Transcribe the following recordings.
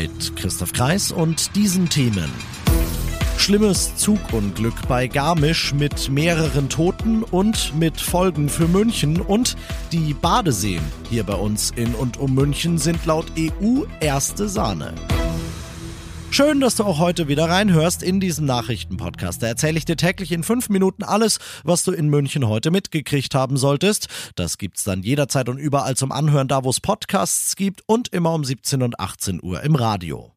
Mit Christoph Kreis und diesen Themen. Schlimmes Zugunglück bei Garmisch mit mehreren Toten und mit Folgen für München und die Badeseen hier bei uns in und um München sind laut EU erste Sahne. Schön, dass du auch heute wieder reinhörst in diesem Nachrichtenpodcast. Da erzähle ich dir täglich in fünf Minuten alles, was du in München heute mitgekriegt haben solltest. Das gibt's dann jederzeit und überall zum Anhören, da wo es Podcasts gibt und immer um 17 und 18 Uhr im Radio.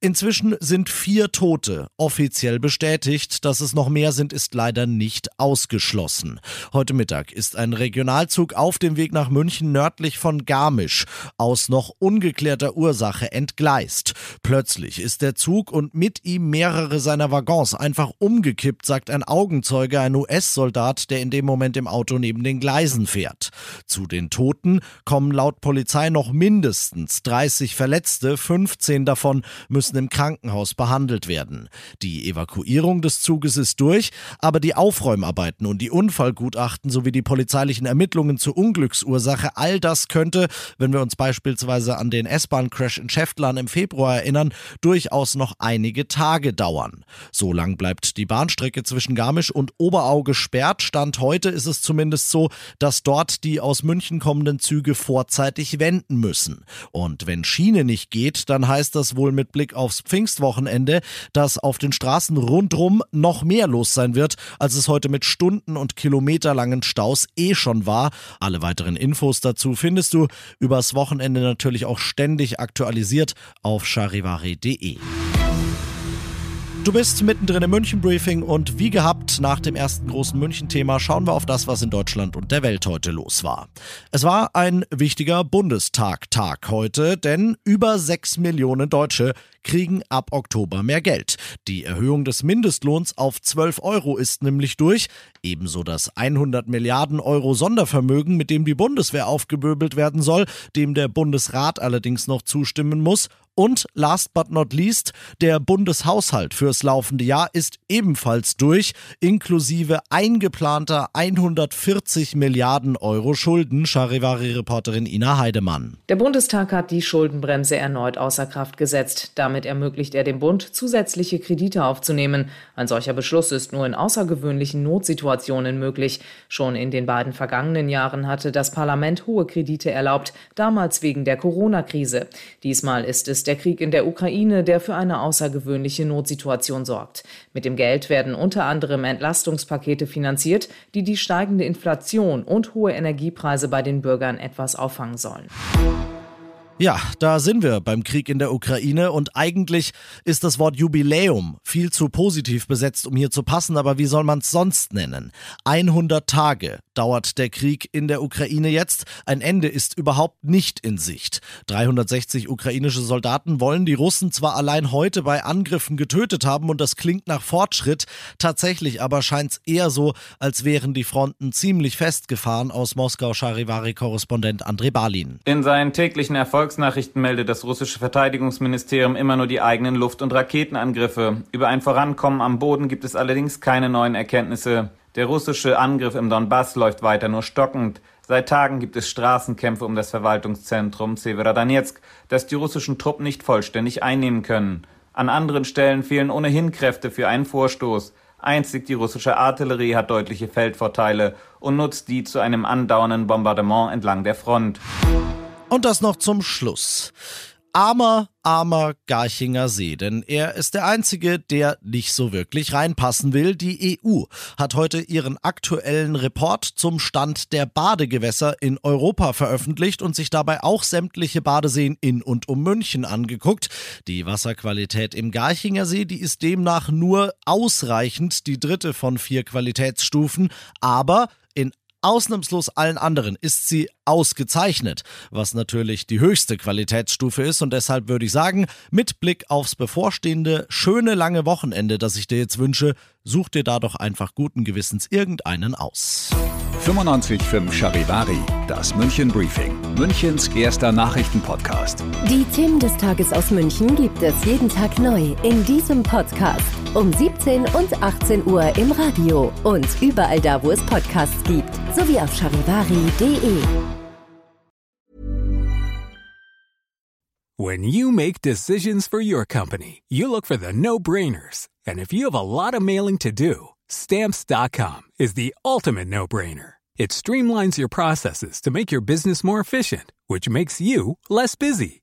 Inzwischen sind vier Tote offiziell bestätigt. Dass es noch mehr sind, ist leider nicht ausgeschlossen. Heute Mittag ist ein Regionalzug auf dem Weg nach München nördlich von Garmisch aus noch ungeklärter Ursache entgleist. Plötzlich ist der Zug und mit ihm mehrere seiner Waggons einfach umgekippt, sagt ein Augenzeuge, ein US-Soldat, der in dem Moment im Auto neben den Gleisen fährt. Zu den Toten kommen laut Polizei noch mindestens 30 Verletzte, 15 davon müssen müssen im Krankenhaus behandelt werden. Die Evakuierung des Zuges ist durch, aber die Aufräumarbeiten und die Unfallgutachten sowie die polizeilichen Ermittlungen zur Unglücksursache, all das könnte, wenn wir uns beispielsweise an den S-Bahn-Crash in Schäftlern im Februar erinnern, durchaus noch einige Tage dauern. So lang bleibt die Bahnstrecke zwischen Garmisch und Oberau gesperrt. Stand heute ist es zumindest so, dass dort die aus München kommenden Züge vorzeitig wenden müssen. Und wenn Schiene nicht geht, dann heißt das wohl mit Blick aufs Pfingstwochenende, dass auf den Straßen rundrum noch mehr los sein wird, als es heute mit Stunden und kilometerlangen Staus eh schon war. Alle weiteren Infos dazu findest du übers Wochenende natürlich auch ständig aktualisiert auf charivari.de. Du bist mittendrin im München-Briefing und wie gehabt, nach dem ersten großen München-Thema schauen wir auf das, was in Deutschland und der Welt heute los war. Es war ein wichtiger Bundestag-Tag heute, denn über sechs Millionen Deutsche kriegen ab Oktober mehr Geld. Die Erhöhung des Mindestlohns auf 12 Euro ist nämlich durch. Ebenso das 100 Milliarden Euro Sondervermögen, mit dem die Bundeswehr aufgeböbelt werden soll, dem der Bundesrat allerdings noch zustimmen muss. Und last but not least, der Bundeshaushalt fürs laufende Jahr ist ebenfalls durch, inklusive eingeplanter 140 Milliarden Euro Schulden, Charivari-Reporterin Ina Heidemann. Der Bundestag hat die Schuldenbremse erneut außer Kraft gesetzt. Damit ermöglicht er dem Bund, zusätzliche Kredite aufzunehmen. Ein solcher Beschluss ist nur in außergewöhnlichen Notsituationen möglich. Schon in den beiden vergangenen Jahren hatte das Parlament hohe Kredite erlaubt, damals wegen der Corona-Krise. Diesmal ist es der Krieg in der Ukraine, der für eine außergewöhnliche Notsituation sorgt. Mit dem Geld werden unter anderem Entlastungspakete finanziert, die die steigende Inflation und hohe Energiepreise bei den Bürgern etwas auffangen sollen. Ja, da sind wir beim Krieg in der Ukraine und eigentlich ist das Wort Jubiläum viel zu positiv besetzt, um hier zu passen, aber wie soll man es sonst nennen? 100 Tage dauert der Krieg in der Ukraine jetzt. Ein Ende ist überhaupt nicht in Sicht. 360 ukrainische Soldaten wollen die Russen zwar allein heute bei Angriffen getötet haben und das klingt nach Fortschritt, tatsächlich aber scheint es eher so, als wären die Fronten ziemlich festgefahren aus Moskau Charivari-Korrespondent Andrei Balin. In seinen täglichen Erfolg Volksnachrichten meldet das russische Verteidigungsministerium immer nur die eigenen Luft- und Raketenangriffe. Über ein Vorankommen am Boden gibt es allerdings keine neuen Erkenntnisse. Der russische Angriff im Donbass läuft weiter nur stockend. Seit Tagen gibt es Straßenkämpfe um das Verwaltungszentrum Severodonetsk, das die russischen Truppen nicht vollständig einnehmen können. An anderen Stellen fehlen ohnehin Kräfte für einen Vorstoß. Einzig die russische Artillerie hat deutliche Feldvorteile und nutzt die zu einem andauernden Bombardement entlang der Front. Und das noch zum Schluss. Armer, armer Garchinger See, denn er ist der Einzige, der nicht so wirklich reinpassen will. Die EU hat heute ihren aktuellen Report zum Stand der Badegewässer in Europa veröffentlicht und sich dabei auch sämtliche Badeseen in und um München angeguckt. Die Wasserqualität im Garchinger See, die ist demnach nur ausreichend, die dritte von vier Qualitätsstufen, aber in ausnahmslos allen anderen ist sie ausgezeichnet, was natürlich die höchste Qualitätsstufe ist und deshalb würde ich sagen, mit Blick aufs bevorstehende schöne lange Wochenende, das ich dir jetzt wünsche, such dir da doch einfach guten Gewissens irgendeinen aus. 95.5 Charivari, das München Briefing, Münchens erster Nachrichtenpodcast. Die Themen des Tages aus München gibt es jeden Tag neu in diesem Podcast um 17 und 18 Uhr im Radio und überall da, wo es Podcasts gibt, sowie auf charivari.de. When you make decisions for your company, you look for the no-brainers. And if you have a lot of mailing to do, stamps.com is the ultimate no-brainer. It streamlines your processes to make your business more efficient, which makes you less busy.